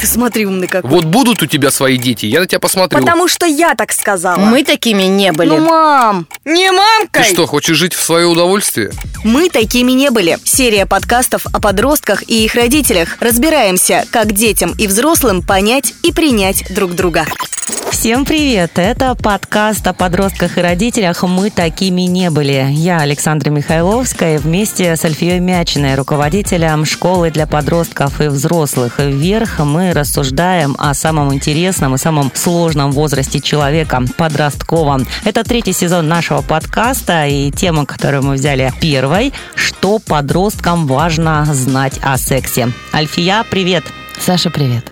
Ты смотри, умный какой. Вот будут у тебя свои дети, я на тебя посмотрю. Потому что я так сказала. Мы такими не были. Ну, мам, не мамкой. Ты что, хочешь жить в свое удовольствие? Мы такими не были. Серия подкастов о подростках и их родителях. Разбираемся, как детям и взрослым понять и принять друг друга. Всем привет! Это подкаст о подростках и родителях «Мы такими не были». Я Александра Михайловская вместе с Альфией Мячиной, руководителем школы для подростков и взрослых. Вверх мы рассуждаем о самом интересном и самом сложном возрасте человека – подростковом. Это третий сезон нашего подкаста и тема, которую мы взяли первой – что подросткам важно знать о сексе. Альфия, привет! Саша, привет.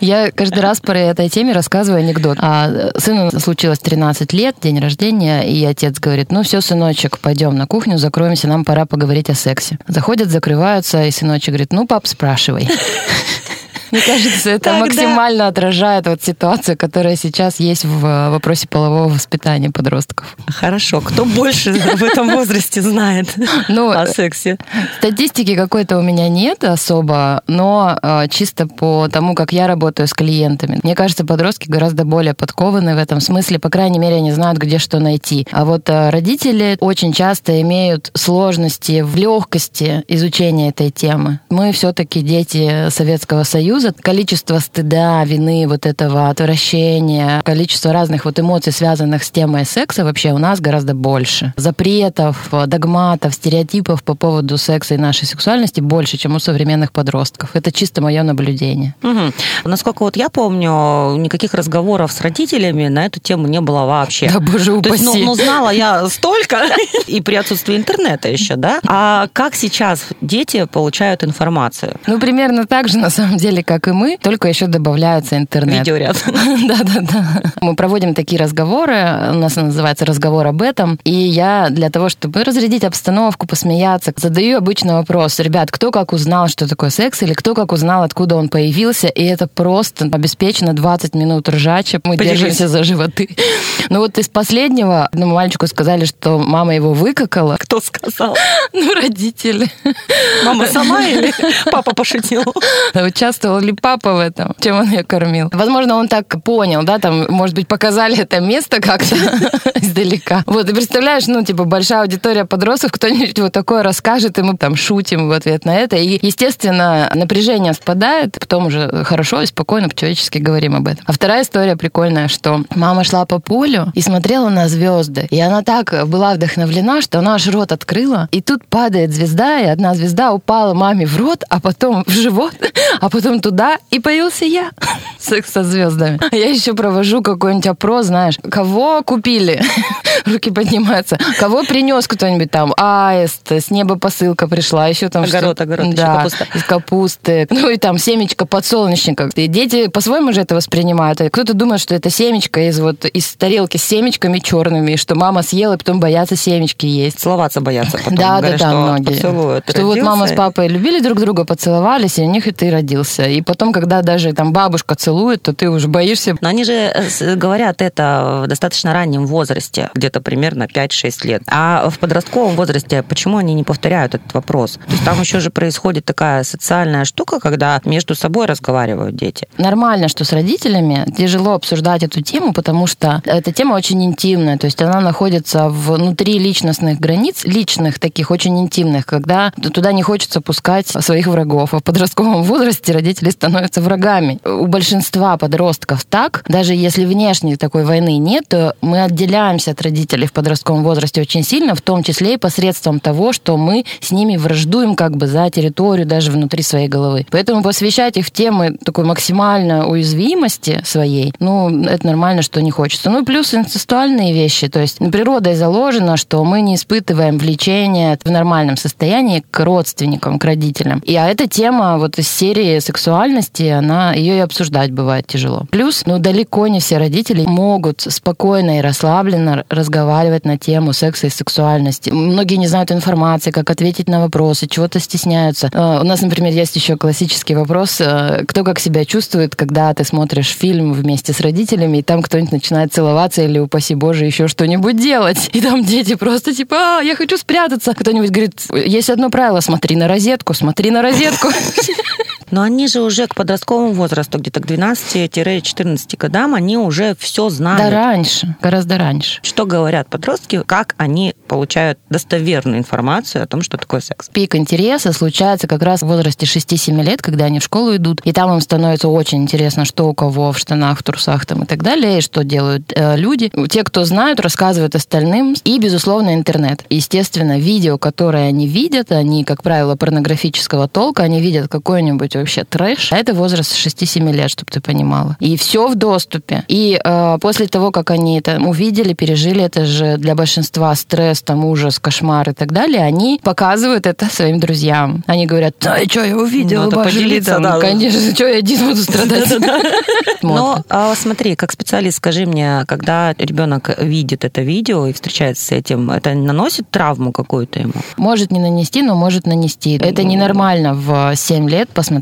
Я каждый раз по этой теме рассказываю анекдот. А сыну случилось 13 лет, день рождения, и отец говорит, ну все, сыночек, пойдем на кухню, закроемся, нам пора поговорить о сексе. Заходят, закрываются, и сыночек говорит, ну, пап, спрашивай. Мне кажется, это Тогда- максимально отражает вот ситуацию, которая сейчас есть в э, вопросе полового воспитания подростков. Хорошо, кто больше в этом возрасте знает Ну, о сексе? Статистики какой-то у меня нет особо, но э, чисто по тому, как я работаю с клиентами, мне кажется, подростки гораздо более подкованы в этом смысле, по крайней мере, они знают, где что найти. А вот э, родители очень часто имеют сложности в легкости изучения этой темы. Мы все-таки дети Советского Союза. Количество стыда, вины, вот этого отвращения, количество разных вот эмоций, связанных с темой секса, вообще у нас гораздо больше. Запретов, догматов, стереотипов по поводу секса и нашей сексуальности больше, чем у современных подростков. Это чисто мое наблюдение. Мгм. Насколько вот я помню, никаких разговоров с родителями на эту тему не было вообще. Да, боже То есть, ну, упаси. ну, знала я столько, и при отсутствии интернета еще, да? А как сейчас дети получают информацию? Ну, примерно так же, на самом деле, как и мы, только еще добавляется интернет. Видеоряд. Да-да-да. Мы проводим такие разговоры, у нас называется разговор об этом, и я для того, чтобы разрядить обстановку, посмеяться, задаю обычный вопрос. Ребят, кто как узнал, что такое секс, или кто как узнал, откуда он появился, и это просто обеспечено 20 минут ржача. Мы Поделись. держимся за животы. Ну вот из последнего одному мальчику сказали, что мама его выкакала. Кто сказал? Ну, родители. Мама сама или папа пошутил? Участвовал ли папа в этом? Чем он ее кормил? Возможно, он так понял, да, там, может быть, показали это место как-то издалека. Вот, и представляешь, ну, типа, большая аудитория подростков, кто-нибудь вот такое расскажет, и мы там шутим в ответ на это. И, естественно, напряжение спадает, потом уже хорошо и спокойно по-человечески говорим об этом. А вторая история прикольная, что мама шла по полю и смотрела на звезды. И она так была вдохновлена, что она аж рот открыла, и тут падает звезда, и одна звезда упала маме в рот, а потом в живот, а потом туда, и появился я. Секс со звездами. Я еще провожу какой-нибудь опрос, знаешь, кого купили? Руки поднимаются. Кого принес кто-нибудь там? Аист, с неба посылка пришла, еще там Огород, что- огород, да, капуста. из капусты. Ну и там семечко подсолнечника. И дети по-своему же это воспринимают. Кто-то думает, что это семечко из вот из тарелки с семечками черными, что мама съела, и потом боятся семечки есть. Целоваться боятся потом. Да, да, да, многие. Что вот Родился, мама с папой любили друг друга, поцеловались, и у них и ты родился. И потом, когда даже там бабушка целует, то ты уже боишься. Но они же э, говорят это в достаточно раннем возрасте, где-то примерно 5-6 лет. А в подростковом возрасте почему они не повторяют этот вопрос? То есть там еще же происходит такая социальная штука, когда между собой разговаривают дети. Нормально, что с родителями тяжело обсуждать эту тему, потому что эта тема очень интимная, то есть она находится внутри личностных границ, личных таких, очень интимных, когда туда не хочется пускать своих врагов. А в подростковом возрасте родители становятся врагами. У большинства подростков так, даже если внешней такой войны нет, то мы отделяемся от родителей в подростковом возрасте очень сильно, в том числе и посредством того, что мы с ними враждуем как бы за территорию даже внутри своей головы. Поэтому посвящать их в темы такой максимальной уязвимости своей, ну, это нормально, что не хочется. Ну, плюс инцестуальные вещи, то есть природой заложено, что мы не испытываем влечения в нормальном состоянии к родственникам, к родителям. И а эта тема вот из серии сексуальности, она ее и обсуждать бывает тяжело. Плюс, ну, далеко не все родители могут спокойно и расслабленно разговаривать на тему секса и сексуальности. Многие не знают информации, как ответить на вопросы, чего-то стесняются. Э, у нас, например, есть еще классический вопрос, э, кто как себя чувствует, когда ты смотришь фильм вместе с родителями, и там кто-нибудь начинает целоваться или, упаси боже, еще что-нибудь делать. И там дети просто типа, а, я хочу спрятаться. Кто-нибудь говорит, есть одно правило, смотри на розетку, смотри на розетку. Но они же уже к подростковому возрасту, где-то к 12-14 годам, они уже все знают. Да раньше, гораздо раньше. Что говорят подростки, как они получают достоверную информацию о том, что такое секс? Пик интереса случается как раз в возрасте 6-7 лет, когда они в школу идут, и там им становится очень интересно, что у кого в штанах, в трусах там и так далее, и что делают э, люди. Те, кто знают, рассказывают остальным, и, безусловно, интернет. Естественно, видео, которые они видят, они, как правило, порнографического толка, они видят какой-нибудь вообще трэш. А это возраст 6-7 лет, чтобы ты понимала. И все в доступе. И э, после того, как они это увидели, пережили, это же для большинства стресс, там ужас, кошмар и так далее, они показывают это своим друзьям. Они говорят, да, что, я увидел, Надо поделиться, да. Конечно, что я один буду страдать. Но а, смотри, как специалист, скажи мне, когда ребенок видит это видео и встречается с этим, это наносит травму какую-то ему? Может не нанести, но может нанести. Это ненормально в 7 лет посмотреть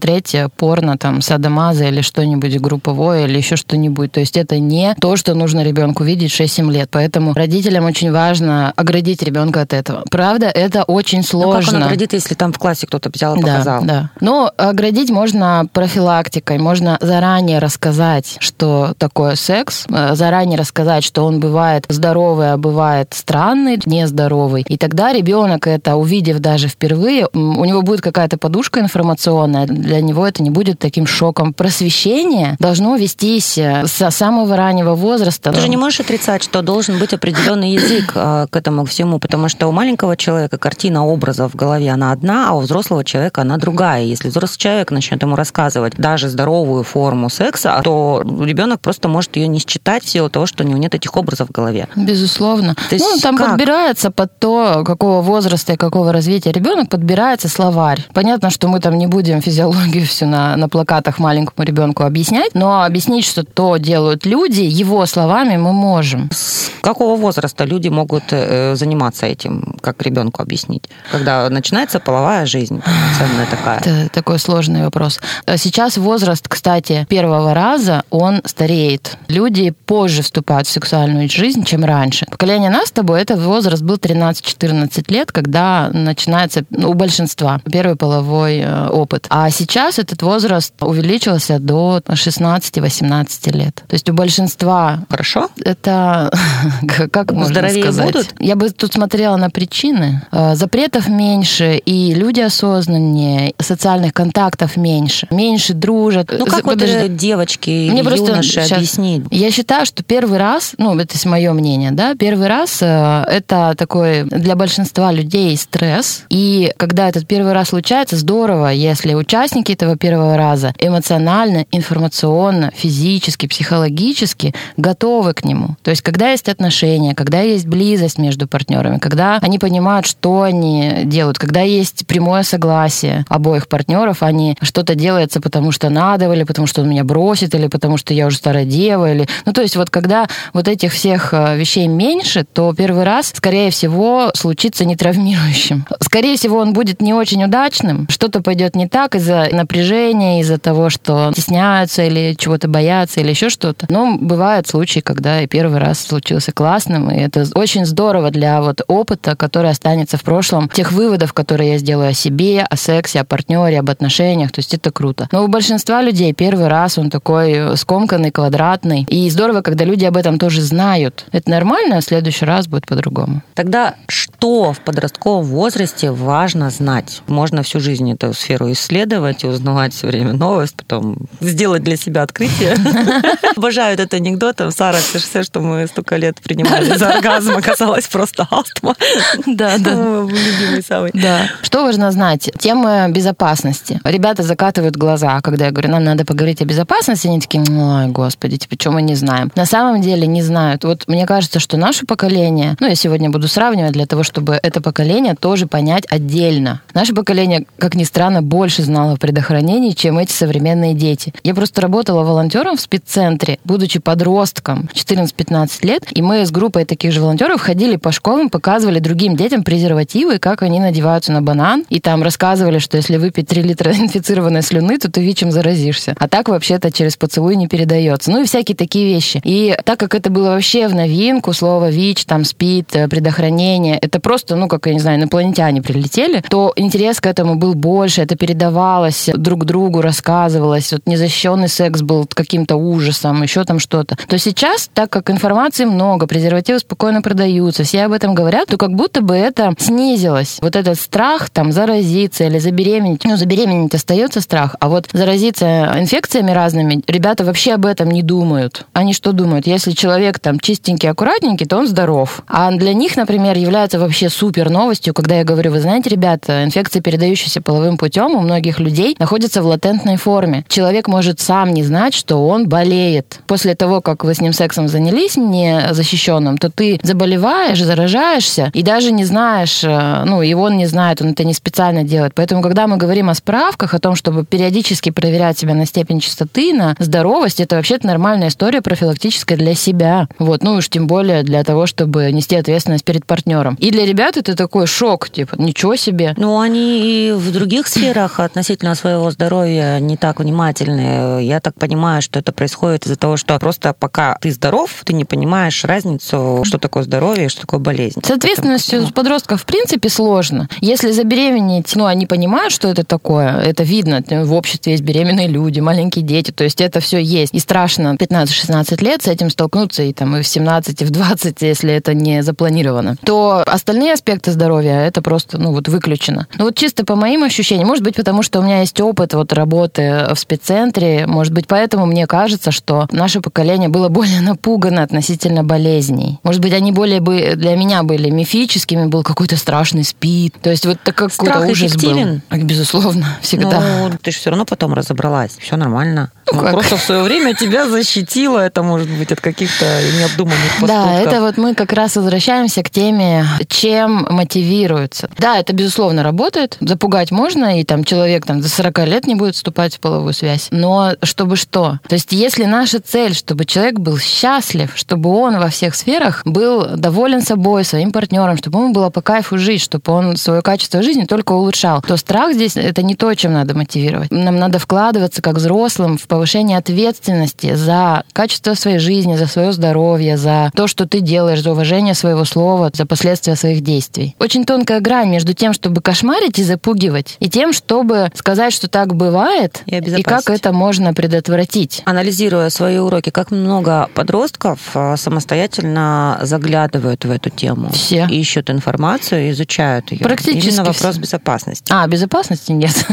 порно, там, садомаза или что-нибудь групповое или еще что-нибудь. То есть это не то, что нужно ребенку видеть 6-7 лет. Поэтому родителям очень важно оградить ребенка от этого. Правда, это очень сложно. Ну, как он оградит, если там в классе кто-то взял и показал? Да, да. Но оградить можно профилактикой, можно заранее рассказать, что такое секс, э, заранее рассказать, что он бывает здоровый, а бывает странный, нездоровый. И тогда ребенок это, увидев даже впервые, у него будет какая-то подушка информационная, для него это не будет таким шоком. Просвещение должно вестись э, со самого раннего возраста. Ты же не можешь отрицать, что должен быть определенный язык э, к этому всему, потому что у маленького человека картина образа в голове, она одна, а у взрослого человека она другая. Если взрослый человек начнет ему рассказывать даже здоровую форму секса, то ребенок просто может ее не считать в силу того, что у него нет этих образов в голове. Безусловно. То есть ну, там как? подбирается под то, какого возраста и какого развития ребенок, подбирается словарь. Понятно, что мы там не будем физиологию всю на, на плакатах маленькому ребенку объяснять, но объяснить, что то делают люди, его словами мы можем. С какого возраста люди могут э, заниматься этим, как ребенку объяснить? Когда начинается половая жизнь, полноценная такая. Это такой сложный вопрос. А Сейчас возраст, кстати, первого раза, он стареет. Люди позже вступают в сексуальную жизнь, чем раньше. Поколение нас с тобой, этот возраст был 13-14 лет, когда начинается ну, у большинства первый половой э, опыт. А сейчас этот возраст увеличился до 16-18 лет. То есть у большинства Хорошо? это как можно Здоровее сказать? будут? Я бы тут смотрела на причины. Э, Запретов меньше, и люди осознаннее, социальных контактов меньше, меньше дружат. Ну как вот Подожди. э, девочки и Мне просто юноши щас- объяснить? Я считаю, что первый раз, ну, это мое мнение, да, первый раз э, это такой для большинства людей стресс. И когда этот первый раз случается, здорово, если участники этого первого раза эмоционально, информационно, физически, психологически готовы к нему. То есть, когда есть отношения, когда есть близость между партнерами, когда они понимают, что они делают, когда есть прямое согласие обоих партнеров, а не что-то делается, потому что надо, или потому что он меня бросит, или потому что я уже старая дева, или... Ну, то есть вот когда вот этих всех э, вещей меньше, то первый раз, скорее всего, случится нетравмирующим. Скорее всего, он будет не очень удачным, что-то пойдет не так из-за напряжения, из-за того, что стесняются или чего-то боятся, или еще что-то. Но бывают случаи, когда и первый раз случился классным, и это очень здорово для вот опыта, который останется в прошлом, тех выводов, которые я сделаю о себе, о сексе, о партнере, об отношениях, то есть это круто. Но у большинства людей первый раз он такой э, скомканный, квадратный, и здорово, когда люди об этом тоже знают. Это нормально, а в следующий раз будет по-другому. Тогда что в подростковом возрасте важно знать? Можно всю жизнь эту сферу исследовать и узнавать все время новость, потом сделать для себя открытие. Обожаю этот анекдот. Там, Сара, все, что мы столько лет принимали за оргазм, оказалось просто астма. Да, Мой Любимый самый. Да. Что важно знать? Тема безопасности. Ребята закатывают глаза, когда я говорю, нам надо поговорить о безопасности. Они такие, ой, господи, типа, что мы не знаем? На самом деле не знают. Вот мне кажется, что наше поколение, ну, я сегодня буду сравнивать для того, чтобы это поколение тоже понять отдельно. Наше поколение, как ни странно, больше знало про предохранении, чем эти современные дети. Я просто работала волонтером в спеццентре, будучи подростком, 14-15 лет, и мы с группой таких же волонтеров ходили по школам, показывали другим детям презервативы, как они надеваются на банан, и там рассказывали, что если выпить 3 литра инфицированной слюны, то ты ВИЧем заразишься. А так вообще-то через поцелуй не передается. Ну и всякие такие вещи. И так как это было вообще в новинку, слово ВИЧ, там СПИД, э, предохранение, это просто, ну, как, я не знаю, инопланетяне прилетели, то интерес к этому был больше, это передавалось друг другу, рассказывалось. Вот незащищенный секс был каким-то ужасом, еще там что-то. То сейчас, так как информации много, презервативы спокойно продаются, все об этом говорят, то как будто бы это снизилось. Вот этот страх там заразиться или забеременеть. Ну, забеременеть остается страх, а вот заразиться инфекциями разными, ребята вообще об этом не думают. Они что думают? Если человек там чистенький, аккуратненький, то он здоров. А для них, например, является вообще супер новостью, когда я говорю, вы знаете, ребята, инфекции, передающиеся половым путем, у многих людей находятся в латентной форме. Человек может сам не знать, что он болеет. После того, как вы с ним сексом занялись незащищенным, то ты заболеваешь, заражаешься, и даже не знаешь, э, ну, и он не знает, он это не специально делает. Поэтому, когда мы говорим о справках, о том, чтобы периодически проверять себя на степень чистоты, на здоровость, это вообще нормальная история профилактическая для себя. Вот, ну уж тем более для того, чтобы нести ответственность перед партнером. И для ребят это такой шок, типа, ничего себе. Ну, они и в других сферах относительно своего здоровья не так внимательны. Я так понимаю, что это происходит из-за того, что просто пока ты здоров, ты не понимаешь разницу, что такое здоровье и что такое болезнь. С ответственностью Поэтому, подростков в принципе сложно. Если забеременеть, ну, они понимают, что это такое, это видно. В обществе есть беременные люди, маленькие дети, то есть это все есть. И страшно 15-16 лет с этим столкнуться и там и в 17, и в 20, если это не запланировано. То остальные аспекты здоровья, это просто, ну, вот выключено. Ну, вот чисто по моим ощущениям, может быть, потому что у меня есть опыт вот работы в спеццентре, может быть, поэтому мне кажется, что наше поколение было более напугано относительно болезней. Может быть, они более бы для меня были мифическими, был какой-то страшный спид. То есть вот так какой-то ужас эффективен? был. Безусловно, всегда. Ну, ты же все равно потом разобралась. Все нормально. Ну, Ну, как? просто в свое время тебя защитило это, может быть, от каких-то необдуманных поступков. Да, это вот мы как раз возвращаемся к теме, чем мотивируется. Да, это безусловно работает. Запугать можно, и там человек там, 40 лет не будет вступать в половую связь. Но чтобы что? То есть если наша цель, чтобы человек был счастлив, чтобы он во всех сферах был доволен собой, своим партнером, чтобы ему было по кайфу жить, чтобы он свое качество жизни только улучшал, то страх здесь это не то, чем надо мотивировать. Нам надо вкладываться как взрослым в повышение ответственности за качество своей жизни, за свое здоровье, за то, что ты делаешь, за уважение своего слова, за последствия своих действий. Очень тонкая грань между тем, чтобы кошмарить и запугивать, и тем, чтобы сказать, что так бывает, И и как это можно предотвратить. Анализируя свои уроки, как много подростков а, самостоятельно заглядывают в эту тему? Все. Ищут информацию, изучают ее. Практически Именно вопрос все. безопасности. А, безопасности нет.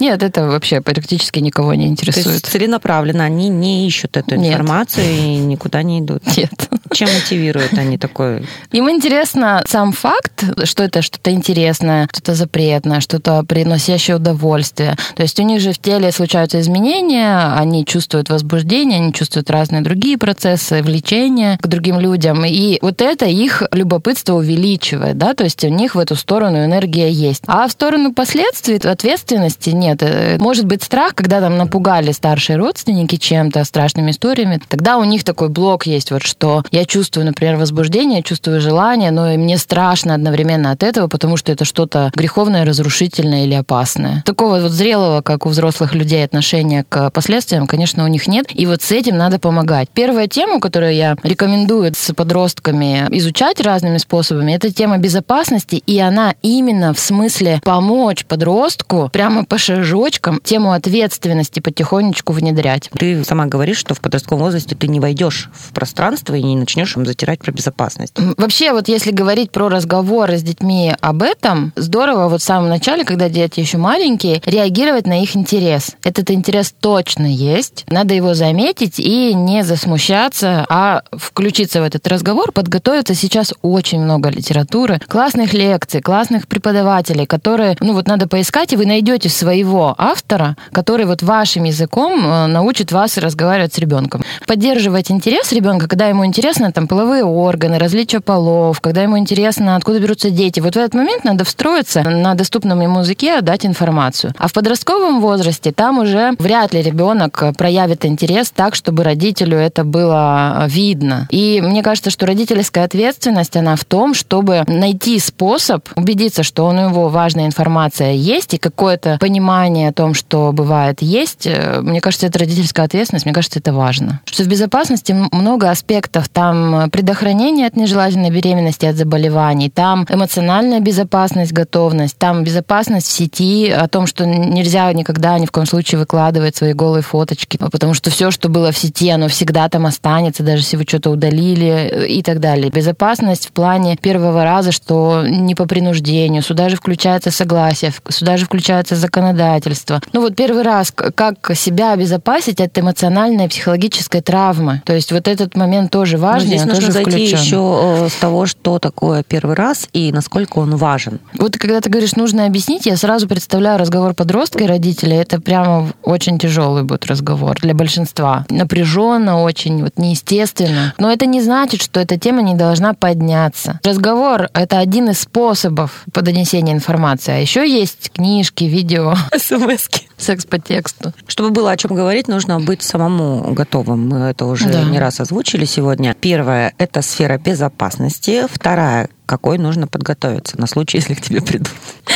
Нет, это вообще практически никого не То есть интересует. целенаправленно они не ищут эту Нет. информацию и никуда не идут. Нет. Чем мотивируют они такой? Им интересно сам факт, что это что-то интересное, что-то запретное, что-то приносящее удовольствие. То есть у них же в теле случаются изменения, они чувствуют возбуждение, они чувствуют разные другие процессы, влечения к другим людям. И вот это их любопытство увеличивает, да, то есть у них в эту сторону энергия есть. А в сторону последствий, ответственности нет. Э, Может быть страх, когда там напугали старшие родственники чем-то, страшными историями, тогда у них такой блок есть, вот что я чувствую, например, возбуждение, чувствую желание, но и мне страшно одновременно от этого, потому что это что-то греховное, разрушительное или опасное. Такого вот зрелого, как у взрослых людей, отношения к последствиям, конечно, у них нет. И вот с этим надо помогать. Первая тема, которую я рекомендую с подростками изучать разными способами, это тема безопасности, и она именно в смысле помочь подростку прямо по шажочкам тему ответственности потихонечку внедрять. Ты сама говоришь, что в подростковом возрасте ты не войдешь в пространство и не начнешь им затирать про безопасность. Вообще, вот если говорить про разговоры с детьми об этом, здорово вот в самом начале, когда дети еще маленькие, реагировать на их интерес. Этот интерес точно есть, надо его заметить и не засмущаться, а включиться в этот разговор, подготовиться. Сейчас очень много литературы, классных лекций, классных преподавателей, которые, ну вот надо поискать, и вы найдете своего автора, который вот вашим языком э, научит вас разговаривать с ребенком. Поддерживать интерес ребенка, когда ему интересно там половые органы, различия полов, когда ему интересно, откуда берутся дети. Вот в этот момент надо встроиться на доступном ему языке, дать информацию. Информацию. А в подростковом возрасте там уже вряд ли ребенок проявит интерес так, чтобы родителю это было видно. И мне кажется, что родительская ответственность, она в том, чтобы найти способ убедиться, что у него важная информация есть и какое-то понимание о том, что бывает есть. Мне кажется, это родительская ответственность, мне кажется, это важно. Что в безопасности много аспектов. Там предохранение от нежелательной беременности, от заболеваний, там эмоциональная безопасность, готовность, там безопасность в сети, о том, что нельзя никогда ни в коем случае выкладывать свои голые фоточки, потому что все, что было в сети, оно всегда там останется, даже если вы что-то удалили и так далее. Безопасность в плане первого раза, что не по принуждению, сюда же включается согласие, сюда же включается законодательство. Ну вот первый раз, как себя обезопасить от эмоциональной и психологической травмы. То есть вот этот момент тоже важен. здесь нужно зайти включен. еще э, с того, что такое первый раз и насколько он важен. Вот когда ты говоришь, нужно объяснить, я сразу представляю разговор подростка и родителей. Это прямо очень тяжелый будет разговор для большинства. Напряженно очень, вот неестественно. Но это не значит, что эта тема не должна подняться. Разговор — это один из способов по донесению информации. А еще есть книжки, видео, СМСки. секс по тексту. Чтобы было о чем говорить, нужно быть самому готовым. Мы это уже Да. не раз озвучили сегодня. Первое – это сфера безопасности. Вторая – какой нужно подготовиться на случай, если к тебе придут.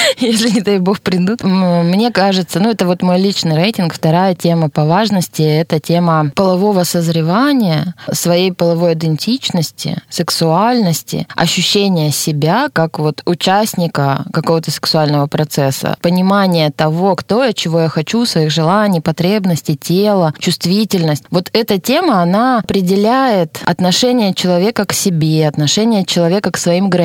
если, не дай бог, придут. Мне кажется, ну, это вот мой личный рейтинг. Вторая тема по важности – это тема полового созревания, своей половой идентичности, сексуальности, ощущения себя как вот участника какого-то сексуального процесса, понимание того, кто я, чего я хочу, своих желаний, потребностей, тела, чувствительность. Вот эта тема, она определяет отношение человека к себе, отношение человека к своим границам,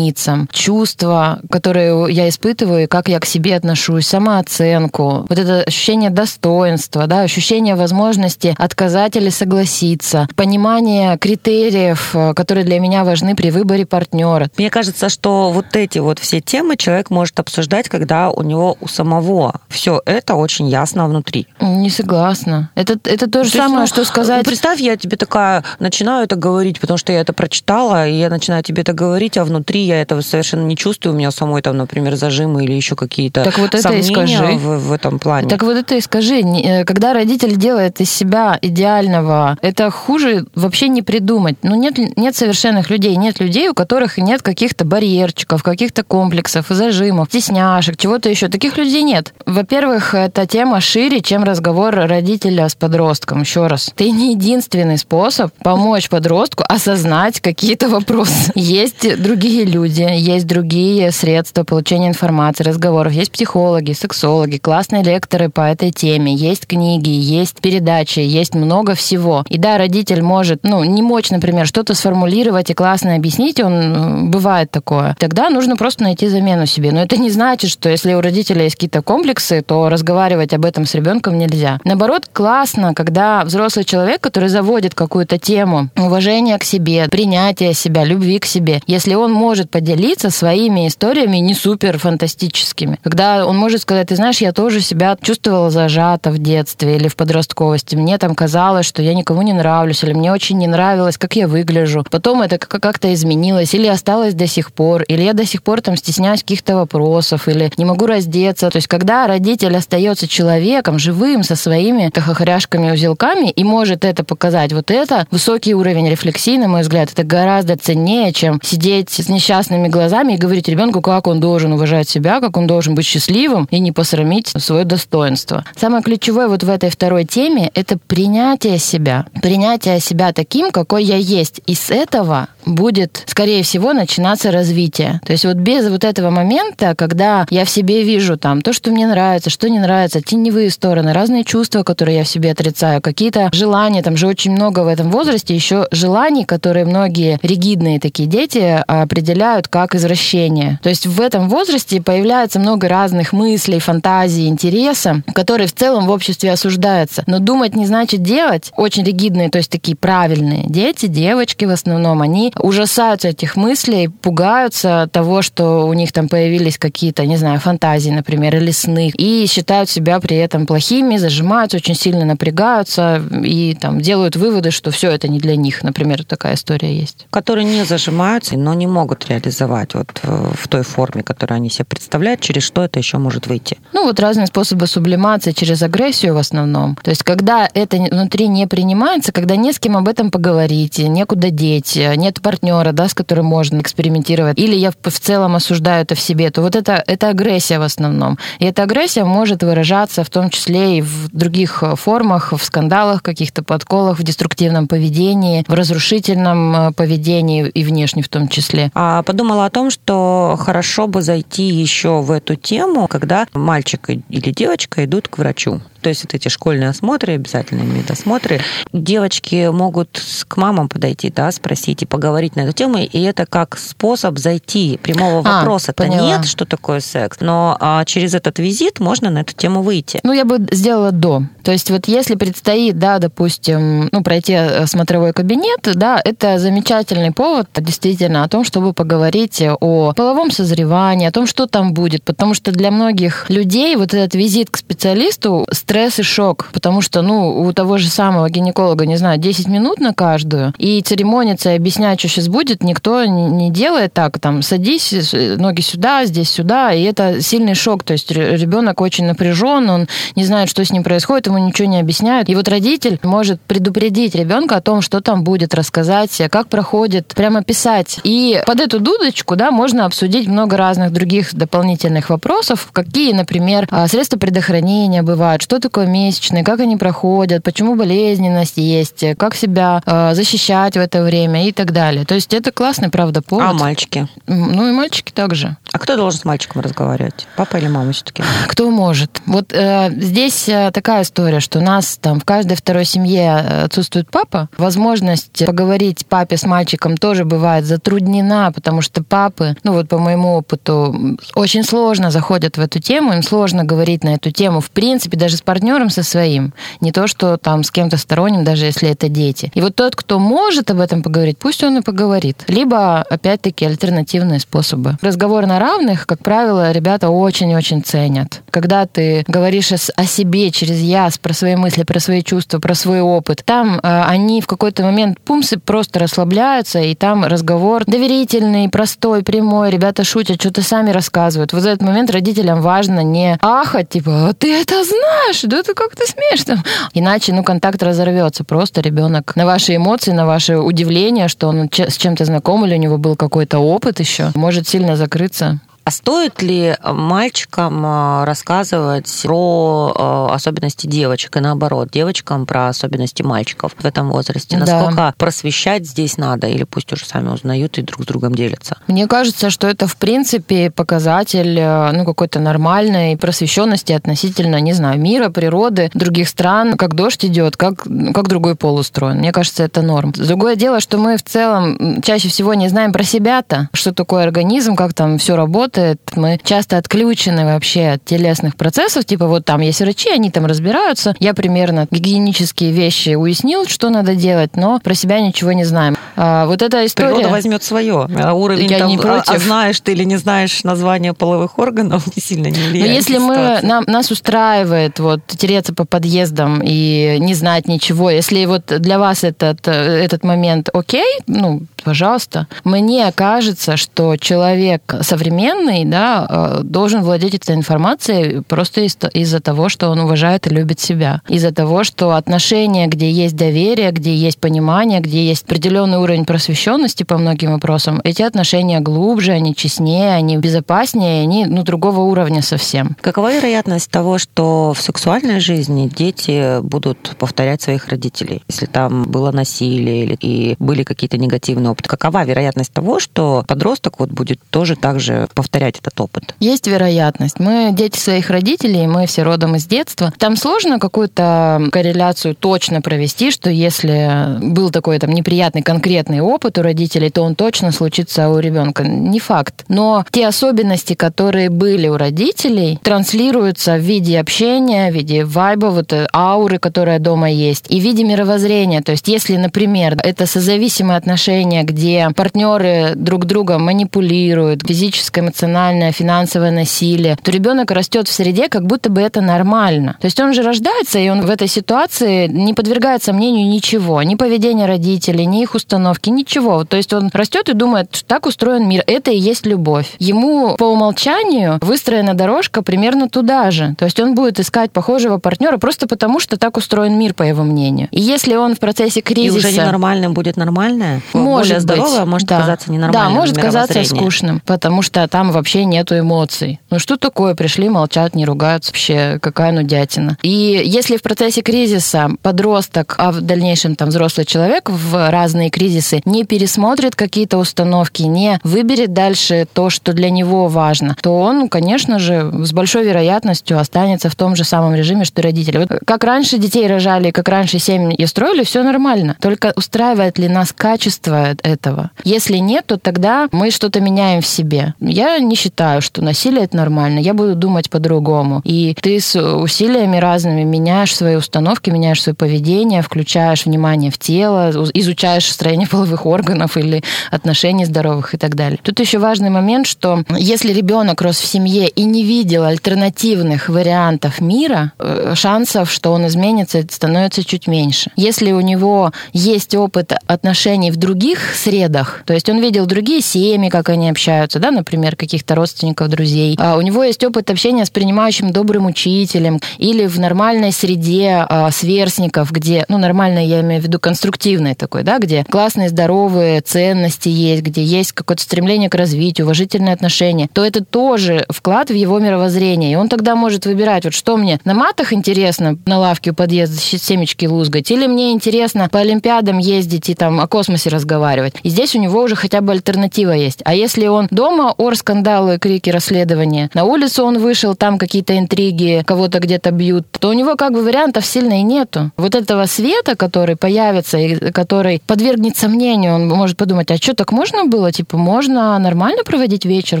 чувства, которые я испытываю, и как я к себе отношусь, самооценку, вот это ощущение достоинства, да, ощущение возможности отказать или согласиться, понимание критериев, э, которые для меня важны при выборе партнера. Мне кажется, что вот эти вот все темы человек может обсуждать, когда у него у самого все это очень ясно внутри. Не согласна. Это, это то же То есть, самое, ну, что сказать... Представь, я тебе такая начинаю это говорить, потому что я это прочитала, и я начинаю тебе это говорить, а внутри я этого совершенно не чувствую. У меня самой там, например, зажимы или еще какие-то Так вот это и сомнения скажи. В, в этом плане. Так вот это и скажи, э, когда родитель делает из себя идеального, это хуже вообще не придумать. Ну, нет, нет совершенных людей, нет людей, у которых нет каких-то барьерчиков, каких-то комплексов, зажимов, стесняшек, чего-то еще. Таких людей нет. Во-первых, эта тема шире, чем разговор родителя с подростком. Еще раз. Ты не единственный способ помочь подростку осознать какие-то вопросы. Есть другие люди, есть другие средства получения информации, разговоров. Есть психологи, сексологи, классные лекторы по этой теме, есть книги, есть передачи, есть много всего. И да, родитель может, ну, не мочь, например, что-то сформулировать и классно объяснить, он э, бывает такое. Тогда нужно просто найти замену себе. Но это не значит, что если у родителя есть какие-то комплексы, то разговаривать об этом с ребенком нельзя. Наоборот, классно, когда взрослый человек, который заводит какую-то тему уважения к себе, принятия себя, любви к себе, если он может поделиться своими историями не супер фантастическими, когда он может сказать, ты знаешь, я тоже себя чувствовала зажато в детстве или в подростковости, мне там казалось, что я никому не нравлюсь, или мне очень не нравилось, как я выгляжу. Потом это как- как-то изменилось, или осталось до сих пор, или я до сих пор там стесняюсь каких-то вопросов, или не могу раздеться. То есть, когда родитель остается человеком, живым, со своими хохоряшками, узелками, и может это показать, вот это высокий уровень рефлексии, на мой взгляд, это гораздо ценнее, чем сидеть с несчастными глазами и говорить ребенку, как он должен уважать себя, как он должен быть счастливым и не посрамить свое достоинство. Самое ключевое вот в этой второй теме – это принятие себя. Принятие себя таким, какой я есть. И с этого будет, скорее всего, начинаться развитие. То есть вот без вот этого момента, когда я в себе вижу там то, что мне нравится, что не нравится, теневые стороны, разные чувства, которые я в себе отрицаю, какие-то желания, там же очень много в этом возрасте еще желаний, которые многие ригидные такие дети определяют как извращение. То есть в этом возрасте появляется много разных мыслей, фантазий, интереса, которые в целом в обществе осуждаются. Но думать не значит делать. Очень ригидные, то есть такие правильные дети, девочки в основном, они ужасаются этих мыслей, пугаются того, что у них там появились какие-то, не знаю, фантазии, например, или сны, и считают себя при этом плохими, зажимаются, очень сильно напрягаются и там делают выводы, что все это не для них. Например, такая история есть. которые не зажимаются, но не могут реализовать вот в, той форме, которую они себе представляют. через что это еще может выйти? Ну, вот разные способы сублимации через агрессию в основном. То есть, когда это внутри не принимается, когда не с кем об этом поговорить, некуда деть, нет партнера, да, с которым можно экспериментировать, или я в целом осуждаю это в себе, то вот это, это агрессия в основном. И эта агрессия может выражаться в том числе и в других формах, в скандалах, каких-то подколах, в деструктивном поведении, в разрушительном э, поведении и внешне в том числе. А подумала о том, что хорошо бы зайти еще в эту тему, когда мальчик или девочка идут к врачу. То есть вот эти школьные осмотры, обязательные медосмотры. Девочки могут к мамам подойти, да, спросить и поговорить на эту тему. И это как способ зайти. Прямого а, вопроса-то нет, что такое секс. Но а, через этот визит можно на эту тему выйти. Ну, я бы сделала до. То есть вот если предстоит, да, допустим, ну, пройти э, смотровой кабинет, да, это замечательный повод действительно о том, чтобы поговорить о половом созревании, о том, что там будет. Потому что для многих людей вот этот визит к специалисту стресс и шок, потому что, ну, у того же самого гинеколога, не знаю, 10 минут на каждую, и церемониться и объяснять, что сейчас будет, никто не делает так, там, садись, ноги сюда, здесь сюда, и это сильный шок, то есть ребенок очень напряжен, он не знает, что с ним происходит, ему ничего не объясняют, и вот родитель может предупредить ребенка о том, что там будет, рассказать, как проходит, прямо писать. И под эту дудочку, да, можно обсудить много разных других дополнительных вопросов, какие, например, а, средства предохранения бывают, что такое месячные, как они проходят, почему болезненность есть, как себя э, защищать в это время и так далее. То есть это классный, правда, повод. А мальчики? Ну и мальчики также. А кто должен с мальчиком разговаривать? Папа или мама все-таки? Кто может? Вот э, здесь э, такая история, что у нас там в каждой второй семье э, отсутствует папа. Возможность поговорить папе с мальчиком тоже бывает затруднена, потому что папы, ну вот по моему опыту, очень сложно заходят в эту тему, им сложно говорить на эту тему. В принципе, даже с партнером со своим, не то, что там с кем-то сторонним, даже если это дети. И вот тот, кто может об этом поговорить, пусть он и поговорит. Либо, опять-таки, альтернативные способы. Разговор на равных, как правило, ребята очень-очень ценят. Когда ты говоришь о себе через яс, про свои мысли, про свои чувства, про свой опыт, там э, они в какой-то момент пумсы просто расслабляются, и там разговор доверительный, простой, прямой, ребята шутят, что-то сами рассказывают. Вот в этот момент родителям важно не ахать, типа, «А ты это знаешь, слушай, да ты как-то смешно. Иначе, ну, контакт разорвется. Просто ребенок на ваши эмоции, на ваше удивление, что он с чем-то знаком или у него был какой-то опыт еще, может сильно закрыться. А стоит ли мальчикам а, рассказывать про а, особенности девочек и наоборот, девочкам про особенности мальчиков в этом возрасте? Насколько да. просвещать здесь надо или пусть уже сами узнают и друг с другом делятся? Мне кажется, что это в принципе показатель э, ну, какой-то нормальной просвещенности относительно, не знаю, мира, природы, других стран, как дождь идет, как, как другой пол устроен. Мне кажется, это норм. Другое дело, что мы в целом чаще всего не знаем про себя-то, что такое организм, как там все работает, работает. Мы часто отключены вообще от телесных процессов. Типа вот там есть врачи, они там разбираются. Я примерно гигиенические вещи уяснил, что надо делать, но про себя ничего не знаем. А, вот эта история... Природа возьмет свое. А уровень Я там, не против. А, знаешь ты или не знаешь название половых органов, не сильно не влияет. Но если мы, нам, нас устраивает вот тереться по подъездам и не знать ничего, если вот для вас этот, этот момент окей, ну, пожалуйста. Мне кажется, что человек современный, да, э, должен владеть этой информацией просто из- из-за того, что он уважает и любит себя. Из-за того, что отношения, где есть доверие, где есть понимание, где есть определенный уровень просвещенности по многим вопросам, эти отношения глубже, они честнее, они безопаснее, они ну, другого уровня совсем. Какова вероятность того, что в сексуальной жизни дети будут повторять своих родителей? Если там было насилие или и были какие-то негативные опыт. Какова вероятность того, что подросток вот будет тоже так же повторять этот опыт? Есть вероятность. Мы дети своих родителей, мы все родом из детства. Там сложно какую-то корреляцию точно провести, что если был такой там неприятный конкретный опыт у родителей, то он точно случится у ребенка. Не факт. Но те особенности, которые были у родителей, транслируются в виде общения, в виде вайба, вот э, ауры, которая дома есть, и в виде мировоззрения. То есть, если, например, это созависимые отношения где партнеры друг друга манипулируют, физическое, эмоциональное, финансовое насилие, то ребенок растет в среде, как будто бы это нормально. То есть он же рождается, и он в этой ситуации не подвергает сомнению ничего, ни поведения родителей, ни их установок, установки, ничего. То есть он растет и думает, что так устроен мир. Это и есть любовь. Ему по умолчанию выстроена дорожка примерно туда же. То есть он будет искать похожего партнера просто потому, что так устроен мир, по его мнению. И если он в процессе кризиса... И уже ненормальным будет нормальное? Может Более здоровое быть, может да. казаться ненормальным Да, может казаться скучным, потому что там вообще нету эмоций. Ну что такое? Пришли, молчат, не ругаются вообще. Какая нудятина. И если в процессе кризиса подросток, а в дальнейшем там взрослый человек в разные кризисы не пересмотрит какие-то установки, не выберет дальше то, что для него важно, то он, конечно же, с большой вероятностью останется в том же самом режиме, что и родители. Вот как раньше детей рожали, как раньше семьи строили, все нормально. Только устраивает ли нас качество этого? Если нет, то тогда мы что-то меняем в себе. Я не считаю, что насилие это нормально. Я буду думать по-другому. И ты с усилиями разными меняешь свои установки, меняешь свое поведение, включаешь внимание в тело, изучаешь строение половых органов или отношений здоровых и так далее. Тут еще важный момент, что если ребенок рос в семье и не видел альтернативных вариантов мира, э, шансов, что он изменится, становится чуть меньше. Если у него есть опыт отношений в других средах, то есть он видел другие семьи, как они общаются, да, например, каких-то родственников, друзей, а у него есть опыт общения с принимающим добрым учителем или в нормальной среде а, сверстников, где, ну, нормально я имею в виду конструктивной такой, да, где классные, здоровые ценности есть, где есть какое-то стремление к развитию, уважительные отношения, то это тоже вклад в его мировоззрение. И он тогда может выбирать, вот что мне на матах интересно на лавке у подъезда семечки лузгать, или мне интересно по Олимпиадам ездить и там о космосе разговаривать. И здесь у него уже хотя бы альтернатива есть. А если он дома, ор, скандалы, крики, расследования, на улицу он вышел, там какие-то интриги, кого-то где-то бьют, то у него как бы вариантов сильно и нету. Вот этого света, который появится и который подвергнет сомнению, он может подумать, а что, так можно было? Типа, можно нормально проводить вечер,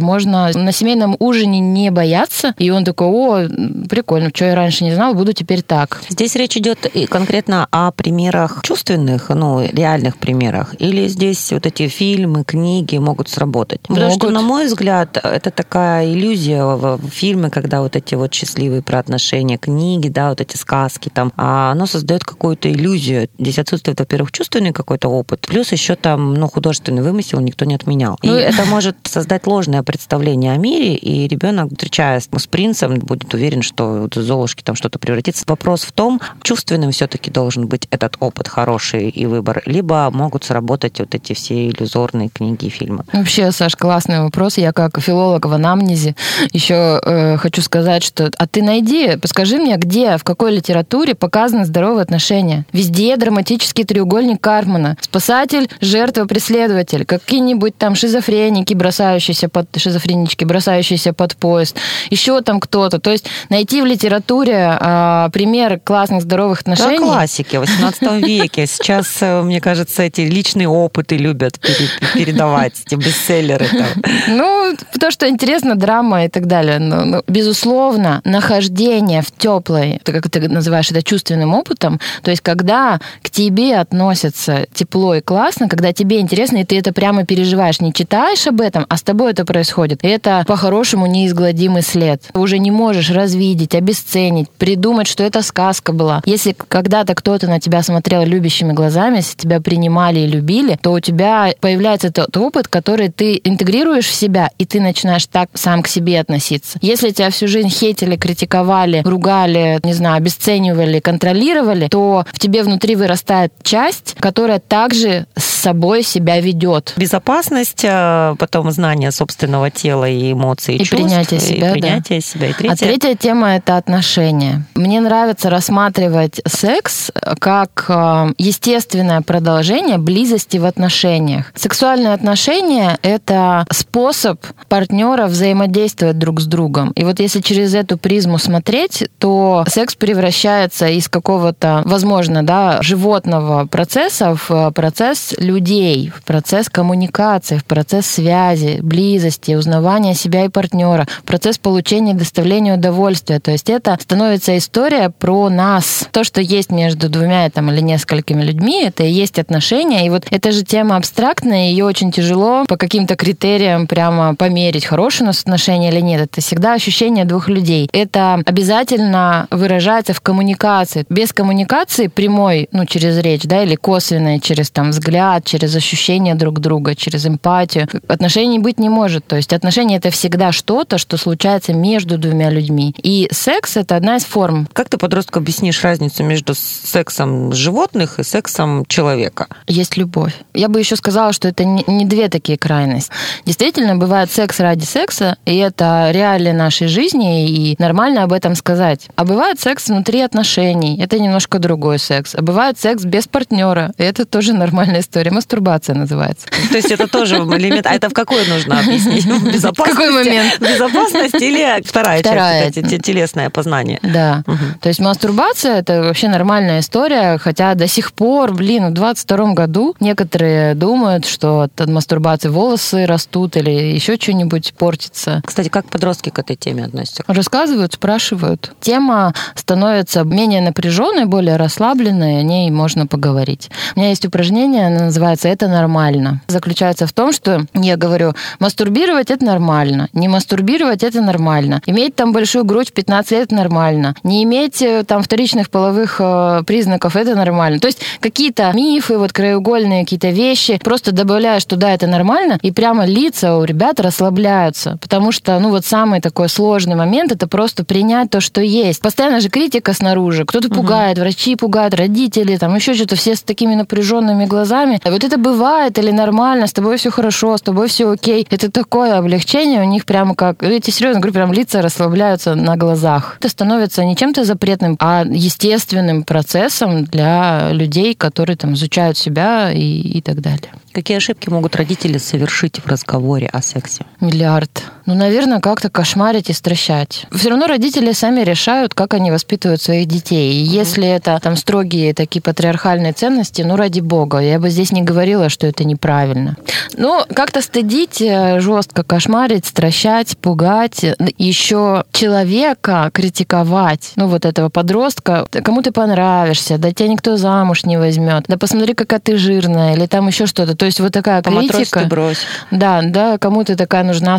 можно на семейном ужине не бояться. И он такой, о, прикольно, что я раньше не знал, буду теперь так. Здесь речь идет и конкретно о примерах чувственных, ну, реальных примерах, или здесь вот эти фильмы, книги могут сработать? Потому Могут. что, на мой взгляд, это такая иллюзия в фильме, когда вот эти вот счастливые про отношения, книги, да, вот эти сказки там, а оно создает какую-то иллюзию. Здесь отсутствует, во-первых, чувственный какой-то опыт, плюс еще там, ну, художественный вымысел никто не отменял. И Ну, это может создать ложное представление о мире, и ребенок, встречаясь с принцем, будет уверен, что вот Золушки там что-то превратится. Вопрос в том, чувственным все-таки должен быть этот опыт хороший и выбор, либо могут сработать вот эти все иллюзорные книги и фильмы. Вообще, Саш, классный вопрос. Я как филолог в анамнезе еще э, хочу сказать, что... А ты найди, подскажи мне, где, в какой литературе показаны здоровые отношения? Везде драматический треугольник Карпмана. Спасатель, жертва, преследователь. Какие-нибудь там шизофреники, бросающиеся под... Шизофренички, бросающиеся под поезд. Еще там кто-то. То есть найти в литературе э, пример классных здоровых Да, отношений... классики, в 18 веке. Сейчас, э, мне кажется, эти личные опыты любят пере- передавать, эти бестселлеры там. Ну, потому что интересно, драма и так далее. Но, ну, безусловно, нахождение в теплой, как ты называешь это чувственным опытом, то есть когда к тебе относятся тепло и классно, когда тебе интересно, и ты это прямо переживаешь, не читаешь об этом, а с тобой это происходит. И это по-хорошему неизгладимый след. Ты уже не можешь развидеть, обесценить, придумать, что это сказка была. Если когда-то кто-то на тебя смотрел любящими глазами, если тебя принимали и любили, то у тебя появляется тот опыт, который ты интегрируешь в себя, и ты начинаешь так сам к себе относиться. Если тебя всю жизнь хейтили, критиковали, ругали, не знаю, обесценивали, контролировали, то в тебе внутри вырастает часть, которая также с собой себя ведет. Безопасность, э, потом знание собственного тела и эмоций, и, И чувств, принятие себя, и да. принятие себя. И А третье, третья тема это отношения. Мне нравится рассматривать секс как э, естественное продолжение близости в отношениях. Сексуальные отношения это способ партнера взаимодействовать друг с другом. И вот если через эту призму смотреть, то секс превращается из какого-то, возможно, да, животного процесса в э, процесс людей, в процесс коммуникации, в процесс связи, близости, узнавания себя и партнера, в процесс получения и доставления удовольствия. То есть это становится история про нас. То, что есть между двумя там, или несколькими людьми, это и есть отношения. И вот эта же тема абстрактная, ее очень тяжело по каким-то критериям прямо померить, хорошее у нас отношения или нет. Это всегда ощущение двух людей. Это обязательно выражается в коммуникации. Без коммуникации прямой, ну, через речь, да, или косвенной, через там взгляд, через ощущение друг друга, через эмпатию. Отношений быть не может. То есть отношения это всегда что-то, что случается между двумя людьми. И секс это одна из форм. Как ты подростку объяснишь разницу между сексом животных и сексом человека? Есть любовь. Я бы еще сказала, что это не две такие крайности. Действительно, бывает секс ради секса, и это реалии нашей жизни, и нормально об этом сказать. А бывает секс внутри отношений, это немножко другой секс. А бывает секс без партнера, и это тоже нормальная история. Мастурбация называется. То есть это тоже элемент. А это в какой нужно объяснить? Безопасность? Какой момент? Безопасность или вторая, вторая часть, кстати, телесное познание? Да. Угу. То есть мастурбация это вообще нормальная история, хотя до сих пор, блин, в 22 году некоторые думают, что от мастурбации волосы растут или еще что-нибудь портится. Кстати, как подростки к этой теме относятся? Рассказывают, спрашивают. Тема становится менее напряженной, более расслабленной, о ней можно поговорить. У меня есть упражнение, оно называется «Это нормально». Заключается в том, что я говорю, мастурбировать – это нормально, не мастурбировать – это нормально, иметь там большую грудь в 15 лет – это нормально, не иметь э, там вторичных половых э, признаков – это нормально. То есть какие-то мифы, вот краеугольные какие-то вещи, просто добавляешь туда это нормально, и прямо лица у ребят расслабляются, потому что, ну вот самый такой сложный момент – это просто принять то, что есть. Постоянно же критика снаружи, кто-то угу. пугает, врачи пугают, родители, там еще что-то, все с такими напряженными глазами. А вот это бывает или нормально, с тобой все хорошо, с тобой все окей. Это такое облегчение у них прямо как, эти серьезно говорю, прям лица расслабляются на глазах. Это становится не чем-то запретным, а естественным процессом для людей, которые там изучают себя и, и так далее. Какие ошибки могут родители совершить в разговоре о сексе? Миллиард. Ну, наверное, как-то кошмарить и стращать. Все равно родители сами решают, как они воспитывают своих детей. И если это там строгие такие патриархальные ценности, ну, ради бога, я бы здесь не говорила, что это неправильно. Ну, как-то стыдить, э, жестко кошмарить, стращать, пугать, еще человека критиковать, ну, вот этого подростка, кому ты понравишься, да тебя никто замуж не возьмет, да посмотри, какая ты жирная, или там еще что-то. То есть вот такая По критика. брось. Да, да, кому ты такая нужна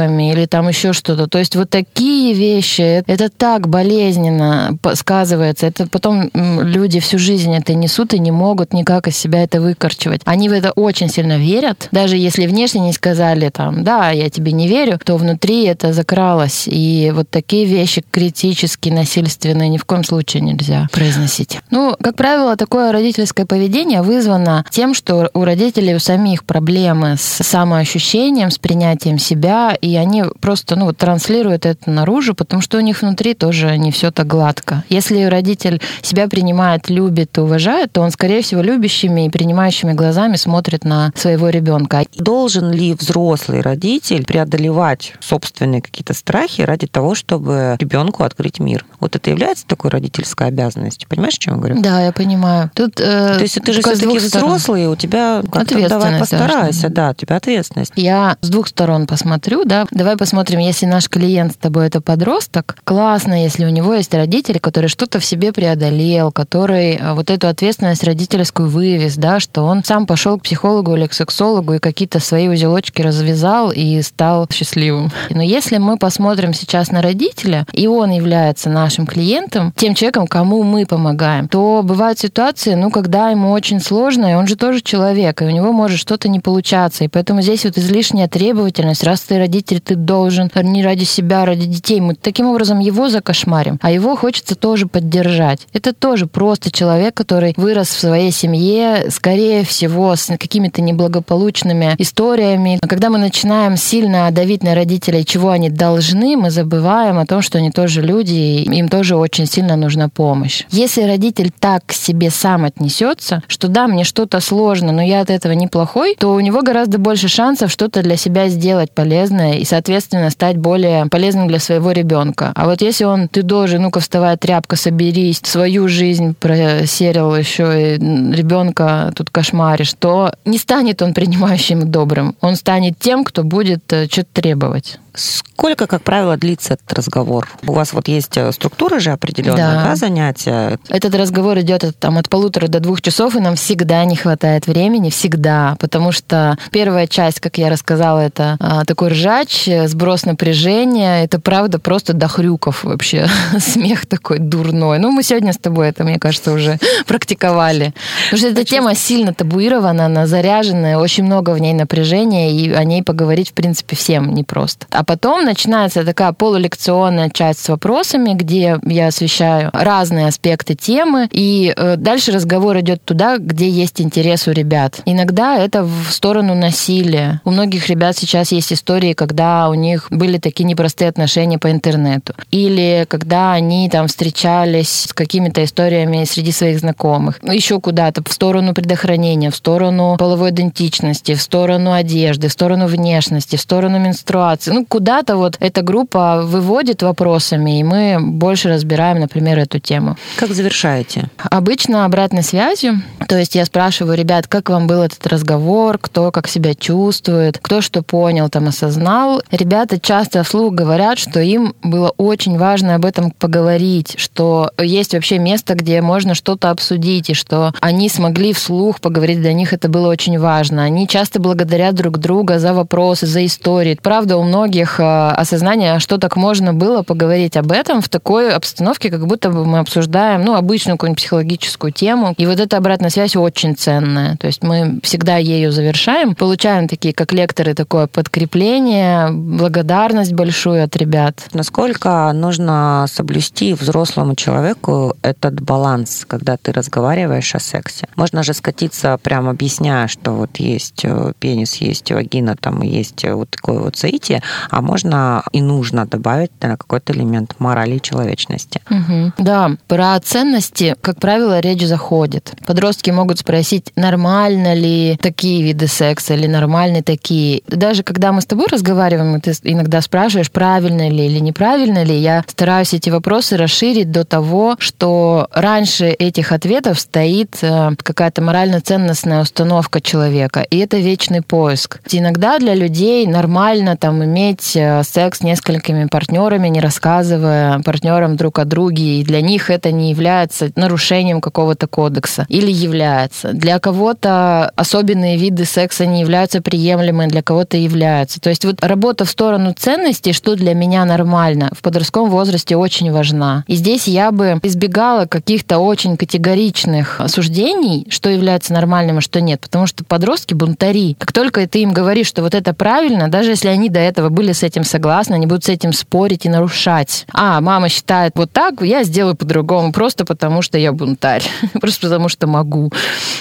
стройками или там еще что-то. То есть вот такие вещи, это так болезненно сказывается. Это потом люди всю жизнь это несут и не могут никак из себя это выкорчевать. Они в это очень сильно верят. Даже если внешне не сказали там, да, я тебе не верю, то внутри это закралось. И вот такие вещи критически насильственные ни в коем случае нельзя произносить. Ну, как правило, такое родительское поведение вызвано тем, что у родителей у самих проблемы с самоощущением, с принятием себя, и они просто ну, транслируют это наружу, потому что у них внутри тоже не все так гладко. Если родитель себя принимает, любит и уважает, то он, скорее всего, любящими и принимающими глазами смотрит на своего ребенка. Должен ли взрослый родитель преодолевать собственные какие-то страхи ради того, чтобы ребенку открыть мир? Вот это является такой родительской обязанностью. Понимаешь, о чем я говорю? Да, я понимаю. Тут, э, то есть ты же все-таки взрослый, у тебя ответственность. Давай постарайся, да, у тебя ответственность. Я с двух сторон посмотрю, да. Давай посмотрим, если наш клиент с тобой это подросток, классно, если у него есть родители, который что-то в себе преодолел, который э, вот эту ответственность родительскую вывез, да, что он сам пошел к психологу или к сексологу и какие-то свои узелочки развязал и стал счастливым. Но если мы посмотрим сейчас на родителя, и он является нашим клиентом, тем человеком, кому мы помогаем, то бывают ситуации, ну, когда ему очень сложно, и он же тоже человек, и у него может что-то не получаться. И поэтому здесь вот излишняя требовательность, раз ты родитель, ты должен не ради себя, а ради детей. Мы таким образом его закошмарим, а его хочется тоже поддержать. Это тоже просто человек, который вырос в своей семье, скорее всего, с какими-то неблагополучными историями. А когда мы начинаем сильно давить на родителей, чего они должны, мы забываем о том, что они тоже люди, и им тоже очень сильно нужна помощь. Если родитель так к себе сам отнесется, что да, мне что-то сложно, но я от этого неплохой, то у него гораздо больше шансов что-то для себя сделать полезное и, соответственно, стать более полезным для своего ребенка. А вот если он, ты должен, ну-ка вставай, тряпка, соберись, свою жизнь просерил еще и ребенка тут кошмаришь, то не станет он принимающим добрым. Он станет тем, кто будет э, что-то требовать. Сколько, как правило, длится этот разговор? У вас вот есть э, структура же определенная, Да. да, занятия? Этот разговор идет от, там, от полутора до двух часов, и нам всегда не хватает времени, всегда. Потому что первая часть, как я рассказала, это а, такой ржач, э, сброс напряжения. Это правда просто до хрюков вообще. Смех такой дурной. Ну, мы сегодня с тобой это, мне кажется, уже практиковали. Потому что эта тема сильно табуирована, она заряженная, очень много в ней напряжения, и о ней поговорить, в принципе, всем непросто. А потом начинается такая полулекционная часть с вопросами, где я освещаю разные аспекты темы, и э, дальше разговор идет туда, где есть интерес у ребят. Иногда это в сторону насилия. У многих ребят сейчас есть истории, когда у них были такие непростые отношения по интернету. Или когда они там встречались с какими-то историями среди своих знакомых. Еще куда-то в сторону предохранения, в сторону половой идентичности, в сторону одежды, в сторону внешности, в сторону менструации. Ну, куда-то вот эта группа выводит вопросами, и мы больше разбираем, например, эту тему. Как завершаете? Обычно обратной связью. То есть я спрашиваю ребят, как вам был этот разговор, кто как себя чувствует, кто что понял, там осознал. Ребята часто вслух говорят, что им было очень важно об этом поговорить, что есть вообще место, где можно что-то обсудить, и что они смогли вслух поговорить, для них это было очень важно. Они часто благодарят друг друга за вопросы, за истории. Правда, у многих э, осознание, что так можно было поговорить об этом в такой обстановке, как будто бы мы обсуждаем, ну, обычную какую-нибудь психологическую тему. И вот эта обратная связь очень ценная. То есть мы всегда ею завершаем, получаем такие, как лекторы, такое подкрепление, благодарность большую от ребят. Насколько нужно соблюсти взрослому человеку этот баланс, когда ты разговариваешь о сексе? Можно же скатиться, прям объясняя, что вот есть э, пенис, есть вагина, там есть э, вот такое вот соитие, а можно и нужно добавить какой-то элемент морали и человечности. Мгм. Да, про ценности, как правило, речь заходит. Подростки могут спросить, нормально ли такие виды секса или нормальны такие. Даже когда мы с тобой разговариваем, ты иногда спрашиваешь, правильно ли или неправильно ли, я стараюсь эти вопросы расширить до того, что раньше этих ответов стоит э, какая-то морально-ценностная установка человека, и это вечный поиск. Иногда для людей нормально там иметь э, секс несколькими партнерами, не рассказывая партнерам друг о друге, и для них это не является нарушением какого-то кодекса или является. Для кого-то особенные виды секса не являются приемлемыми, для кого-то являются. То есть вот работа в сторону ценностей, что для меня нормально, в подростковом возрасте очень важна. И здесь я бы избегала каких-то очень категоричных суждений, что является нормальным, а что нет, потому что подростки бунтари. Как только ты им говоришь, что вот это правильно, даже если они до этого были с этим согласны, они будут с этим спорить и нарушать. А, мама считает вот так, я сделаю по-другому, просто потому что я бунтарь, просто потому что могу.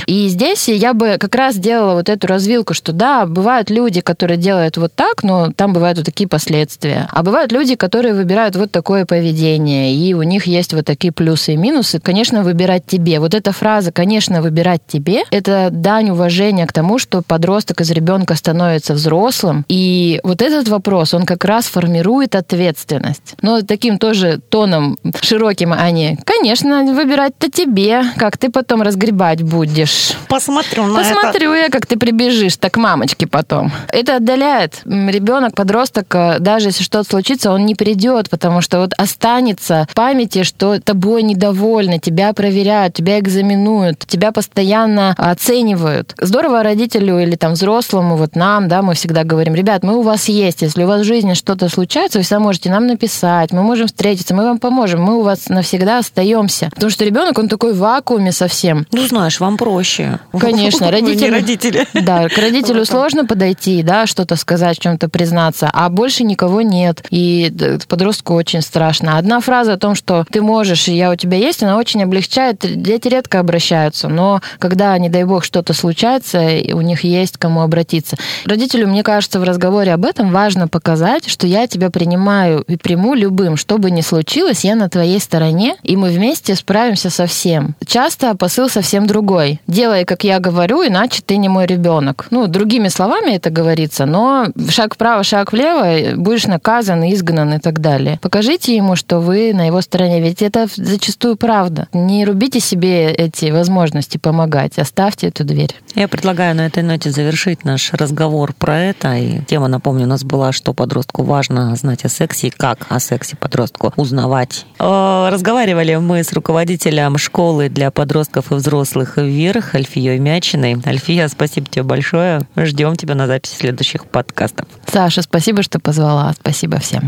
И здесь я бы как раз делала вот эту развилку, что да, бывают люди, которые делают вот так, но там бывают вот такие последствия. А бывают люди, которые выбирают вот такое поведение, и у них есть вот такие плюсы и минусы. Конечно, выбирать тебе. Вот эта фраза, конечно, выбирать тебе, это дань уважения к тому, что подросток из ребенка становится взрослым. И вот этот вопрос, он как раз формирует ответственность. Но таким тоже тоном широким, а не, конечно, выбирать-то тебе, как ты потом разгребать будешь. Посмотрю на Посмотрю я, как ты прибежишь, так к мамочке потом. Это отдаляет. Ребенок, подросток, э, даже если что-то случится, он не придет, потому что вот останется в памяти, что тобой недовольны, тебя проверяют, тебя экзаменуют, тебя постоянно оценивают. Здорово родителю или там взрослому, вот нам, да, мы всегда говорим, ребят, мы у вас есть, если у вас в жизни что-то случается, вы всегда можете нам написать, мы можем встретиться, мы вам поможем, мы у вас навсегда остаемся. Потому что ребенок, он такой в вакууме совсем. Ну, знаешь, вам проще. Конечно, родители... родители. Да, к родителю сложно подойти, да, что-то сказать, в чем-то признаться, а больше никого нет. И подростку очень страшно. Одна фраза о том, что ты можешь, и я у тебя есть, она очень облегчает. Дети редко обращаются, но когда, не дай бог, что-то случается, у них есть кому обратиться. Родителю, мне кажется, в разговоре об этом важно показать, что я тебя принимаю и приму любым, что бы ни случилось, я на твоей стороне, и мы вместе справимся со всем. Часто посыл совсем другой. Делай, как я говорю, иначе ты не мой ребенок. Ну, другими словами это говорится, но шаг вправо, шаг влево, будешь наказан, изгнан и так далее. Покажите ему, что вы на его стороне, ведь это зачастую правда. Не рубите себе эти возможности помогать, оставьте эту дверь. Я предлагаю на этой ноте завершить наш разговор про это. И тема, напомню, у нас была что подростку важно знать о сексе и как о сексе подростку узнавать. Э, разговаривали мы с руководителем школы для подростков и взрослых «Вверх» Альфией Мячиной. Альфия, спасибо тебе большое. Ждем тебя на записи следующих подкастов. Саша, спасибо, что позвала. Спасибо всем.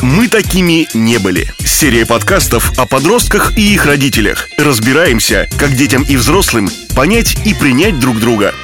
Мы такими не были. Серия подкастов о подростках и их родителях. Разбираемся, как детям и взрослым понять и принять друг друга –